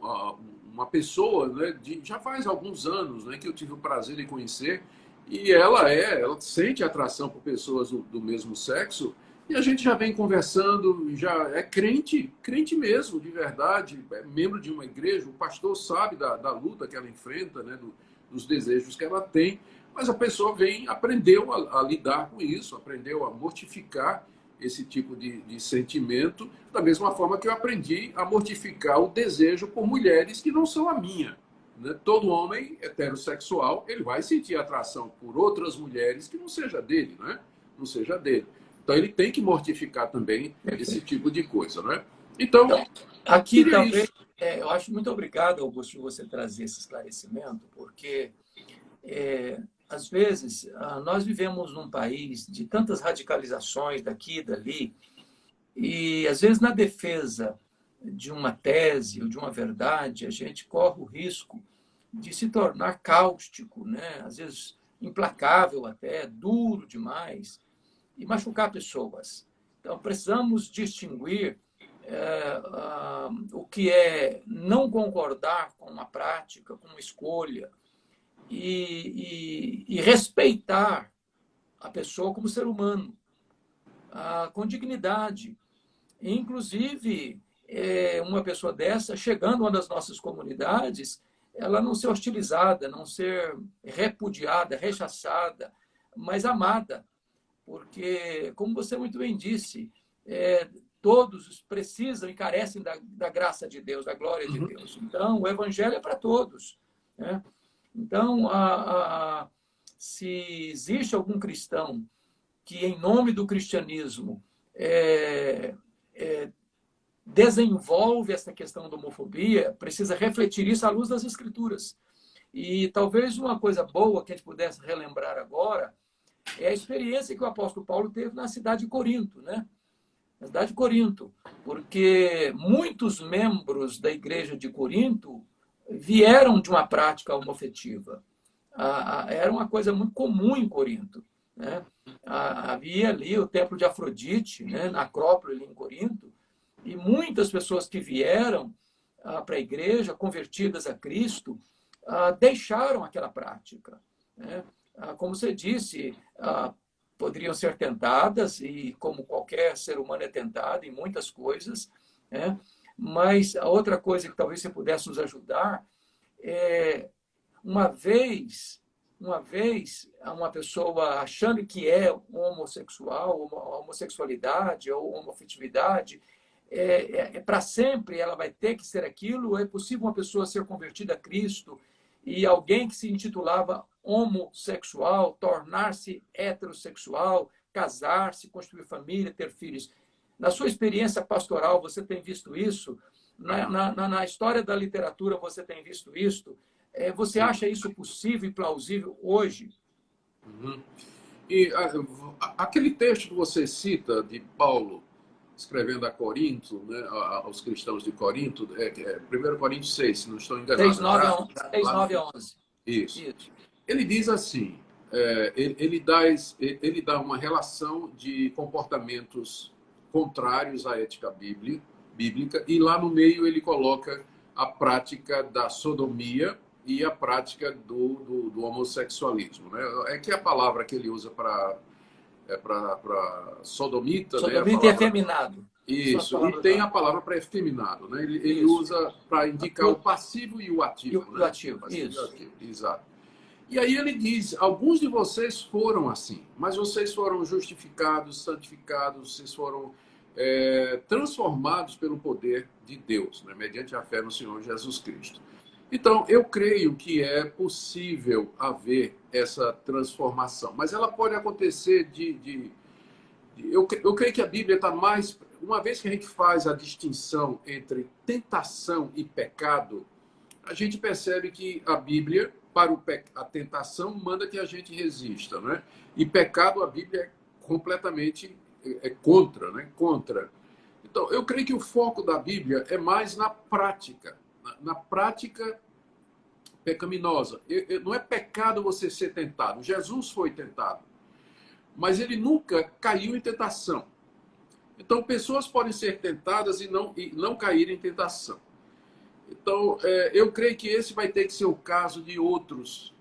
uma pessoa, né, de, já faz alguns anos né, que eu tive o prazer de conhecer, e ela é, ela sente atração por pessoas do, do mesmo sexo, e a gente já vem conversando, já é crente, crente mesmo, de verdade, é membro de uma igreja, o pastor sabe da, da luta que ela enfrenta, né, do, dos desejos que ela tem, mas a pessoa vem, aprendeu a, a lidar com isso, aprendeu a mortificar esse tipo de, de, sentimento, da mesma forma que eu aprendi a mortificar o desejo por mulheres que não são a minha. Né? Todo homem heterossexual ele vai sentir atração por outras mulheres que não seja dele, né? não seja dele. Então ele tem que mortificar também esse tipo de coisa, né? Então, então aqui também, é, eu acho muito obrigado, Augusto, você trazer esse esclarecimento, porque é, às vezes, ah, nós vivemos num país de tantas radicalizações daqui e dali, e às vezes na defesa de uma tese ou de uma verdade, a gente corre o risco de se tornar cáustico, né? às vezes implacável até, duro demais, e machucar pessoas. Então, precisamos distinguir é, uh, o que é não concordar com uma prática, com uma escolha, e, e, e respeitar a pessoa como ser humano, uh, com dignidade. Inclusive, é, uma pessoa dessa, chegando a uma das nossas comunidades, ela não ser hostilizada, não ser repudiada, rechaçada, mas amada. Porque, como você muito bem disse, é, todos precisam e carecem da, da, graça de Deus, da glória de uhum. Deus. Então, o evangelho é para todos. Né? Então, a, a, se existe algum cristão que, em nome do cristianismo, é, é, desenvolve essa questão da homofobia, precisa refletir isso à luz das Escrituras. E talvez uma coisa boa que a gente pudesse relembrar agora é a experiência que o apóstolo Paulo teve na cidade de Corinto, né? Na cidade de Corinto, porque muitos membros da igreja de Corinto vieram de uma prática homofetiva. Era uma coisa muito comum em Corinto. Né? Havia ali o templo de Afrodite, né? na Acrópole, em Corinto, e muitas pessoas que vieram ah, para a igreja, convertidas a Cristo, ah, deixaram aquela prática. Né? Ah, como você disse, ah, poderiam ser tentadas, e como qualquer ser humano é tentado em muitas coisas, né? mas a outra coisa que talvez você pudesse nos ajudar é, uma vez uma vez uma pessoa achando que é homossexual, homossexualidade ou homofetividade, é, é, é para sempre ela vai ter que ser aquilo? É possível uma pessoa ser convertida a Cristo e alguém que se intitulava homossexual tornar-se heterossexual, casar-se, construir família, ter filhos? Na sua experiência pastoral, você tem visto isso? Na, na, na história da literatura, você tem visto isso? É, você acha isso possível e plausível hoje? Uhum. E a, aquele texto que você cita de Paulo, escrevendo a Corinto, né, aos cristãos de Corinto, é, é 1 Coríntios 6, se não estou enganado. 6, 9 a 11. 6, 9 a 11. Isso. Isso. Ele diz assim, é, ele, ele, dá, ele dá uma relação de comportamentos contrários à ética bíblica, e lá no meio ele coloca a prática da sodomia e a prática do, do, do homossexualismo. Né? É que a palavra que ele usa para é para sodomita. Sodomita né? e efeminado. Isso, e tem a palavra para efeminado. Né? Ele, ele usa para indicar o passivo e o ativo. E o, né? ativo, isso. Ativo, exato. E aí ele diz: alguns de vocês foram assim, mas vocês foram justificados, santificados, vocês foram é, transformados pelo poder de Deus, né? mediante a fé no Senhor Jesus Cristo. Então, eu creio que é possível haver essa transformação, mas ela pode acontecer de. de, de eu, eu creio que a Bíblia está mais. Uma vez que a gente faz a distinção entre tentação e pecado, a gente percebe que a Bíblia, para o pe... a tentação, manda que a gente resista, né? E pecado, a Bíblia é completamente é, é contra, né? Contra. Então, eu creio que o foco da Bíblia é mais na prática na, prática pecaminosa. Não é pecado você ser tentado. Jesus foi tentado. Mas ele nunca caiu em tentação. Então, pessoas podem ser tentadas e não, e não cair em tentação. Então, é, eu creio que esse vai ter que ser o caso de outros.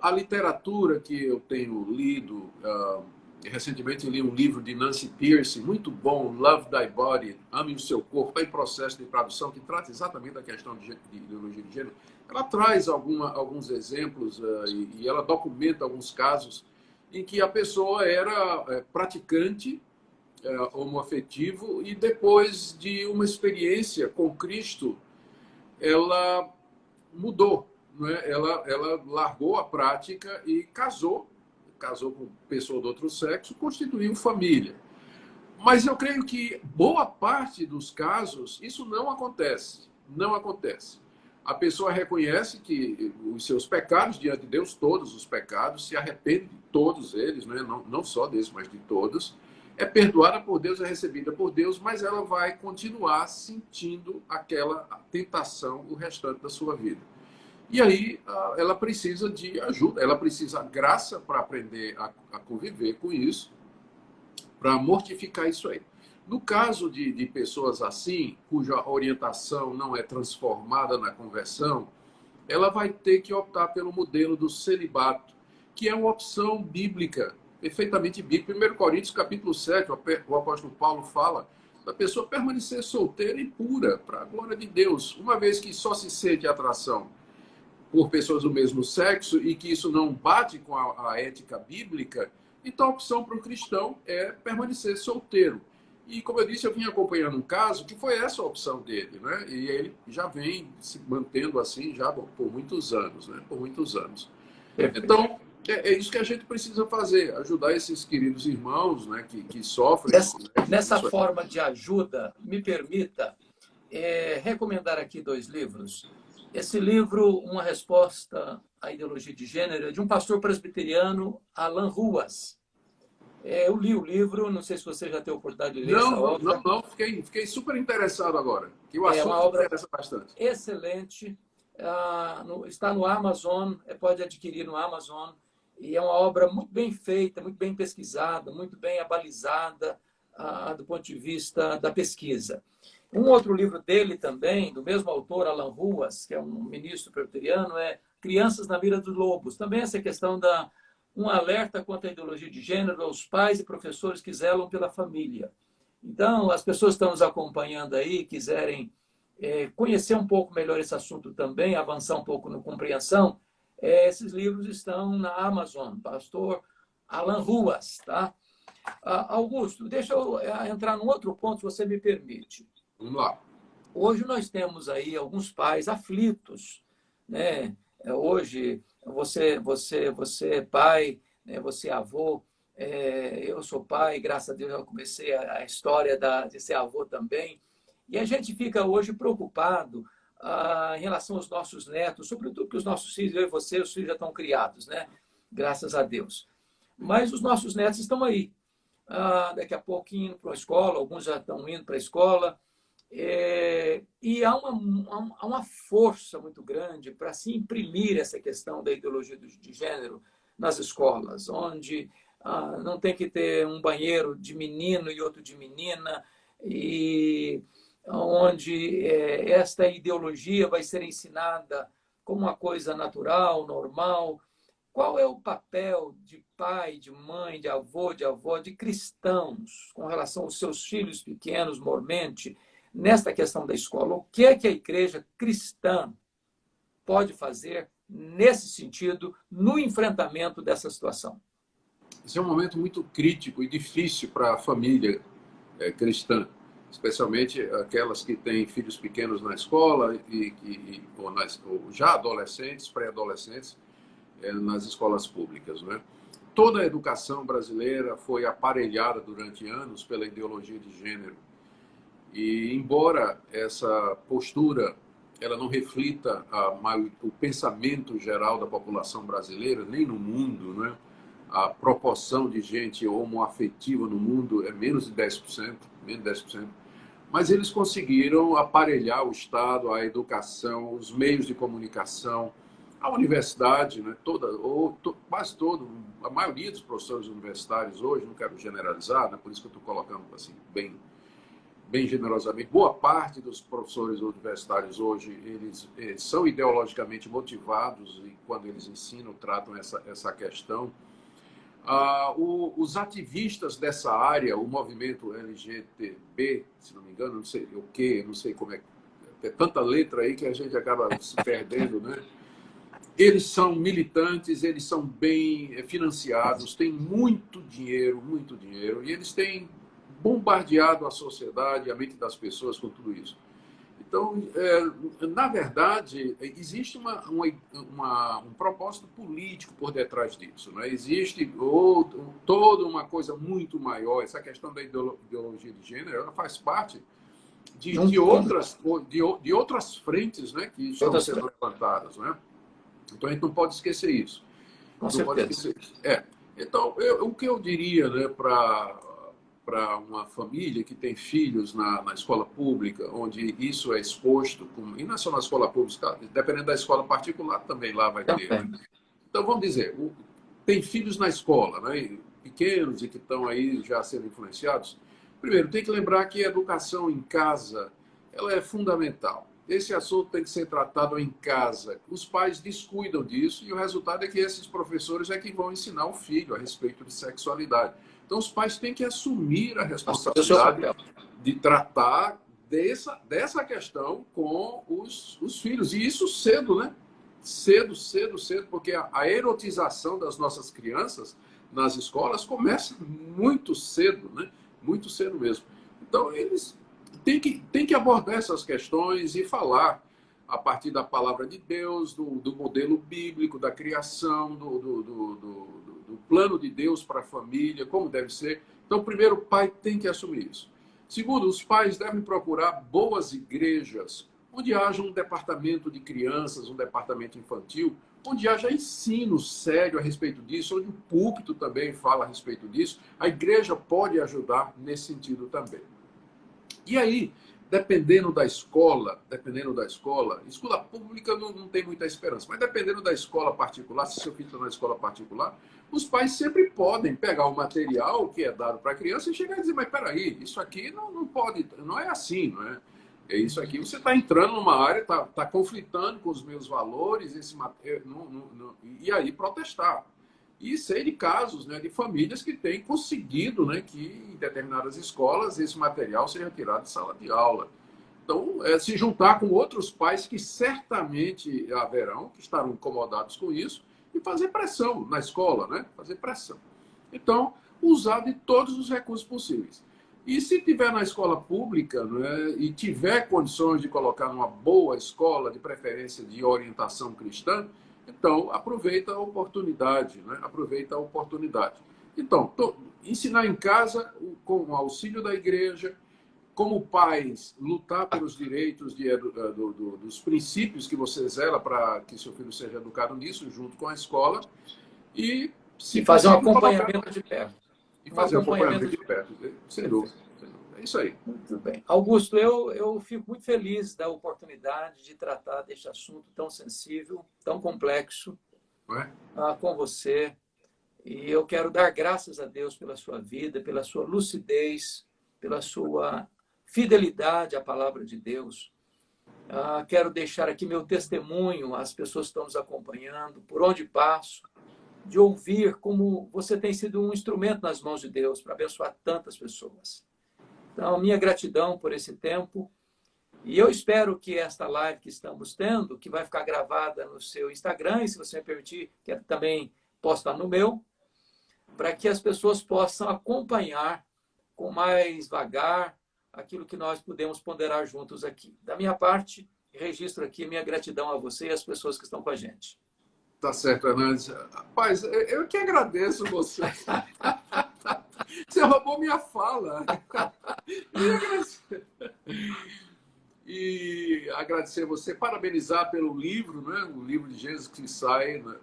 A literatura que eu tenho lido, uh, recentemente li um livro de Nancy Pierce, muito bom, Love Thy Body, Ame o Seu Corpo, está em processo de tradução, que trata exatamente da questão de, de ideologia de gênero. Ela traz alguma, alguns exemplos uh, e, e, ela documenta alguns casos em que a pessoa era é, praticante é, homoafetivo e depois de uma experiência com Cristo, ela mudou, é? ela, ela largou a prática e casou casou com pessoa do outro sexo, constituiu família. Mas eu creio que boa parte dos casos isso não acontece. Não acontece. A pessoa reconhece que os seus pecados diante de Deus, todos os pecados, se arrepende de todos eles, né? não, não só desses, mas de todos. É perdoada por Deus, é recebida por Deus, mas ela vai continuar sentindo aquela tentação o restante da sua vida. E aí ela precisa de ajuda, ela precisa graça para aprender a, a, conviver com isso, para mortificar isso aí. No caso de, de pessoas assim, cuja orientação não é transformada na conversão, ela vai ter que optar pelo modelo do celibato, que é uma opção bíblica, perfeitamente bíblica. 1 Coríntios capítulo 7, o apóstolo Paulo fala da pessoa permanecer solteira e pura, para a glória de Deus, uma vez que só se sente atração por pessoas do mesmo sexo e que isso não bate com a, a ética bíblica, então a opção para o cristão é permanecer solteiro. E, como eu disse, eu vim acompanhando um caso que foi essa a opção dele, né? E ele já vem se mantendo assim já por muitos anos, né? Por muitos anos. Então, é, é isso que a gente precisa fazer, ajudar esses queridos irmãos, né? Que, que sofrem. Nessa, né? nessa forma de ajuda, me permita é, recomendar aqui dois livros. Esse livro, Uma Resposta à Ideologia de Gênero, é de um pastor presbiteriano, Alan Ruas. É, eu li o livro, não sei se você já teve a oportunidade de ler não, essa obra. Não, não, fiquei, fiquei super interessado agora. Que o é uma obra bastante. excelente. Ah, no, está no Amazon, é, pode adquirir no Amazon. E é uma obra muito bem feita, muito bem pesquisada, muito bem abalizada ah, do ponto de vista da pesquisa. Um outro livro dele também, do mesmo autor, Alan Ruas, que é um ministro presbiteriano, é Crianças na Mira dos Lobos. Também essa questão da um alerta contra a ideologia de gênero aos pais e professores que zelam pela família. Então, as pessoas que estão nos acompanhando aí, quiserem é, conhecer um pouco melhor esse assunto também, avançar um pouco na compreensão, é, esses livros estão na Amazon, pastor Alan Ruas, tá? Ah, Augusto, deixa eu é, entrar num outro ponto, se você me permite. Vamos lá. Hoje nós temos aí alguns pais aflitos, né? É, hoje você, você, você é pai, né? você é avô, é, eu sou pai, graças a Deus eu comecei a, a história da, de ser avô também. E a gente fica hoje preocupado ah, em relação aos nossos netos, sobretudo que os nossos filhos, eu e você, os filhos já estão criados, né? Graças a Deus. Mas os nossos netos estão aí. Ah, daqui a pouco indo para a escola, alguns já estão indo para a escola. É, e há uma, há uma força muito grande para se imprimir essa questão da ideologia de gênero nas escolas, onde ah, não tem que ter um banheiro de menino e outro de menina, e onde é, esta ideologia vai ser ensinada como uma coisa natural, normal. Qual é o papel de pai, de mãe, de avô, de avó, de cristãos com relação aos seus filhos pequenos, mormente? nesta questão da escola. O que é que a igreja cristã pode fazer nesse sentido, no enfrentamento dessa situação? Esse é um momento muito crítico e difícil para a família é, cristã, especialmente aquelas que têm filhos pequenos na escola e, e ou, nas, ou já adolescentes, pré-adolescentes, é, nas escolas públicas, né? Toda a educação brasileira foi aparelhada durante anos pela ideologia de gênero e embora essa postura ela não reflita a, o pensamento geral da população brasileira, nem no mundo, né? a proporção de gente homoafetiva no mundo é menos de 10%, menos de 10%, mas eles conseguiram aparelhar o Estado, a educação, os meios de comunicação, a universidade, né, toda, ou to, quase todo, a maioria dos professores universitários hoje, não quero generalizar, né, por isso que eu estou colocando assim, bem bem generosamente, boa parte dos professores universitários hoje, eles, eles, são ideologicamente motivados e quando eles ensinam, tratam essa, essa questão. Ah, o, os ativistas dessa área, o movimento LGTB, se não me engano, não sei o que, não sei como é, é tanta letra aí que a gente acaba se perdendo, né? Eles são militantes, eles são bem financiados, têm muito dinheiro, muito dinheiro, e eles têm bombardeado a sociedade, a mente das pessoas com tudo isso. Então, é, na verdade, existe uma, uma, uma, um propósito político por detrás disso. Né? Existe outro, toda uma coisa muito maior. Essa questão da ideologia de gênero ela faz parte de, de outras, de, de, outras frentes né, que estão sendo levantadas. Né? Então, a gente não pode esquecer isso. Com não pode esquecer isso. É. Então, eu, o que eu diria né, para para uma família que tem filhos na, na, escola pública, onde isso é exposto, com, e não é só na escola pública, dependendo da escola particular, também lá vai ter. Né? Então, vamos dizer, o, tem filhos na escola, né, pequenos e que estão aí já sendo influenciados. Primeiro, tem que lembrar que a educação em casa ela é fundamental. Esse assunto tem que ser tratado em casa. Os pais descuidam disso e o resultado é que esses professores é que vão ensinar o filho a respeito de sexualidade. Então, os pais têm que assumir a responsabilidade de tratar dessa, dessa questão com os, os filhos. E isso cedo, né? Cedo, cedo, cedo, porque a, a erotização das nossas crianças nas escolas começa muito cedo, né? Muito cedo mesmo. Então, eles têm que, têm que abordar essas questões e falar a partir da palavra de Deus, do, do modelo bíblico, da criação, do, do, do, do plano de Deus para a família, como deve ser. Então, primeiro, o pai tem que assumir isso. Segundo, os pais devem procurar boas igrejas, onde haja um departamento de crianças, um departamento infantil, onde haja ensino sério a respeito disso, onde o púlpito também fala a respeito disso. A igreja pode ajudar nesse sentido também. E aí, dependendo da escola, dependendo da escola, escola pública não, não tem muita esperança, mas dependendo da escola particular, se seu filho está na escola particular, os pais sempre podem pegar o material que é dado para a criança e chegar e dizer, mas peraí, isso aqui não, não pode, não é assim, não é? É isso aqui, você está entrando numa área, está tá conflitando com os meus valores, esse, não, não, não, e aí protestar. E sei de casos né, de famílias que têm conseguido né, que em determinadas escolas esse material seja tirado de sala de aula. Então, é se juntar com outros pais que certamente haverão, que estarão incomodados com isso, e fazer pressão na escola, né? Fazer pressão. Então, usar de todos os recursos possíveis. E se tiver na escola pública né, e tiver condições de colocar numa boa escola, de preferência de orientação cristã, então aproveita a oportunidade, né? aproveita a oportunidade. Então, ensinar em casa com o auxílio da igreja, como pais, lutar pelos direitos de, do, do, dos princípios que você zela para que seu filho seja educado nisso, junto com a escola, e se e fazer um acompanhamento de perto. E fazer um acompanhamento de perto, sem dúvida. É isso aí. Muito bem. Augusto, eu, eu fico muito feliz da oportunidade de tratar deste assunto tão sensível, tão complexo, é? ah, com você. E eu quero dar graças a Deus pela sua vida, pela sua lucidez, pela sua fidelidade à palavra de Deus. Ah, quero deixar aqui meu testemunho às pessoas que estão nos acompanhando, por onde passo, de ouvir como você tem sido um instrumento nas mãos de Deus para abençoar tantas pessoas. Então, minha gratidão por esse tempo. E eu espero que esta live que estamos tendo, que vai ficar gravada no seu Instagram, e se você me permitir, que também postar no meu, para que as pessoas possam acompanhar com mais vagar, aquilo que nós podemos ponderar juntos aqui. Da minha parte, registro aqui minha gratidão a você e às pessoas que estão com a gente. Tá certo, Hernandes. Rapaz, eu que agradeço você. Você roubou minha fala. E agradecer você, parabenizar pelo livro, né? o livro de Jesus que sai. Né?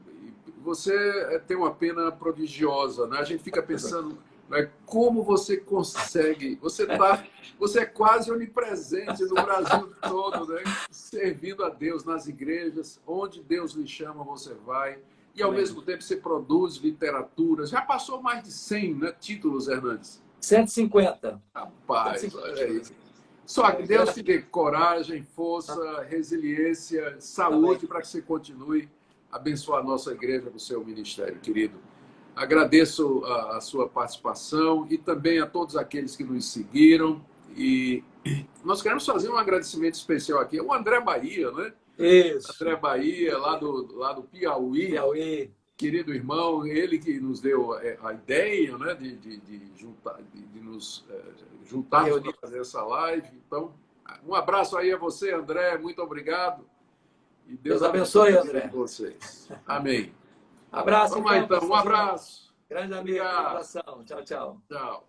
Você tem uma pena prodigiosa. Né? A gente fica pensando né? Como você consegue? Você tá, você é quase onipresente no Brasil todo, né? servindo a Deus nas igrejas, onde Deus lhe chama, você vai. E ao mesmo tempo você produz literatura. Já passou mais de 100 né, títulos, Hernandes? 150. Rapaz, 150. olha aí. Só que Deus te dê coragem, força, resiliência, saúde para que você continue a abençoar a nossa igreja com o seu ministério, querido. Agradeço a, a, sua participação e também a todos aqueles que nos seguiram. E nós queremos fazer um agradecimento especial aqui. O André Bahia, né? Isso. André Bahia, lá do, lá do Piauí. Piauí. Querido irmão, ele que nos deu a, a ideia né, de, de, de, juntar, de, de nos é, juntarmos para fazer essa live. Então, um abraço aí a você, André. Muito obrigado. E Deus, Deus abençoe, André. Vocês. Amém. Abraço. Vamos lá, então. Um abraço. Grande amigo. Tchau, tchau. Tchau.